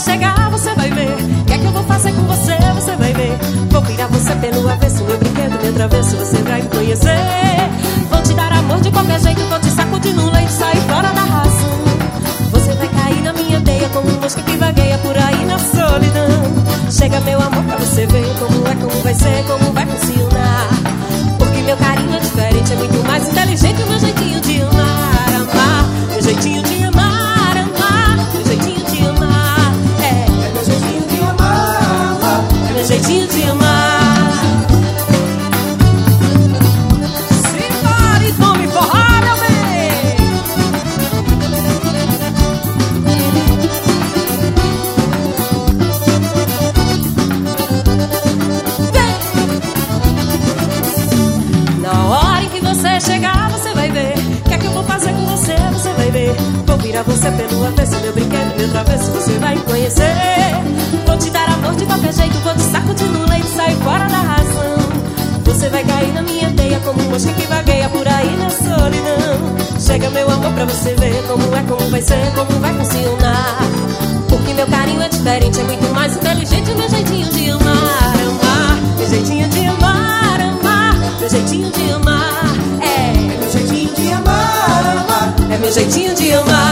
chegar, você vai ver. O que é que eu vou fazer com você, você vai ver. Vou virar você pelo avesso, meu brinquedo, meu atravesso, você vai me conhecer. Vou te dar amor de qualquer jeito, vou te sacudir no leite, sair fora da razão. Você vai cair na minha teia como mosca que vagueia por aí na solidão. Chega, meu amor, pra você ver como é, como vai ser, como vai funcionar. É meu jeitinho de amar. Simbora e vamos forrar, meu bem. Na hora em que você chegar, você vai ver. O que é que eu vou fazer com você? Você vai ver. Vou virar você pelo avesso, meu brinquedo, meu travesso. Você vai conhecer. Sacudir no leite, sair fora da razão. Você vai cair na minha teia como um mosca que vagueia por aí na solidão. Chega, meu amor, pra você ver como é, como vai ser, como vai funcionar. Porque meu carinho é diferente, é muito mais inteligente o meu jeitinho de amar, amar. Meu jeitinho de amar, amar. Meu jeitinho de amar, é. É meu jeitinho de amar, amar. É meu jeitinho de amar.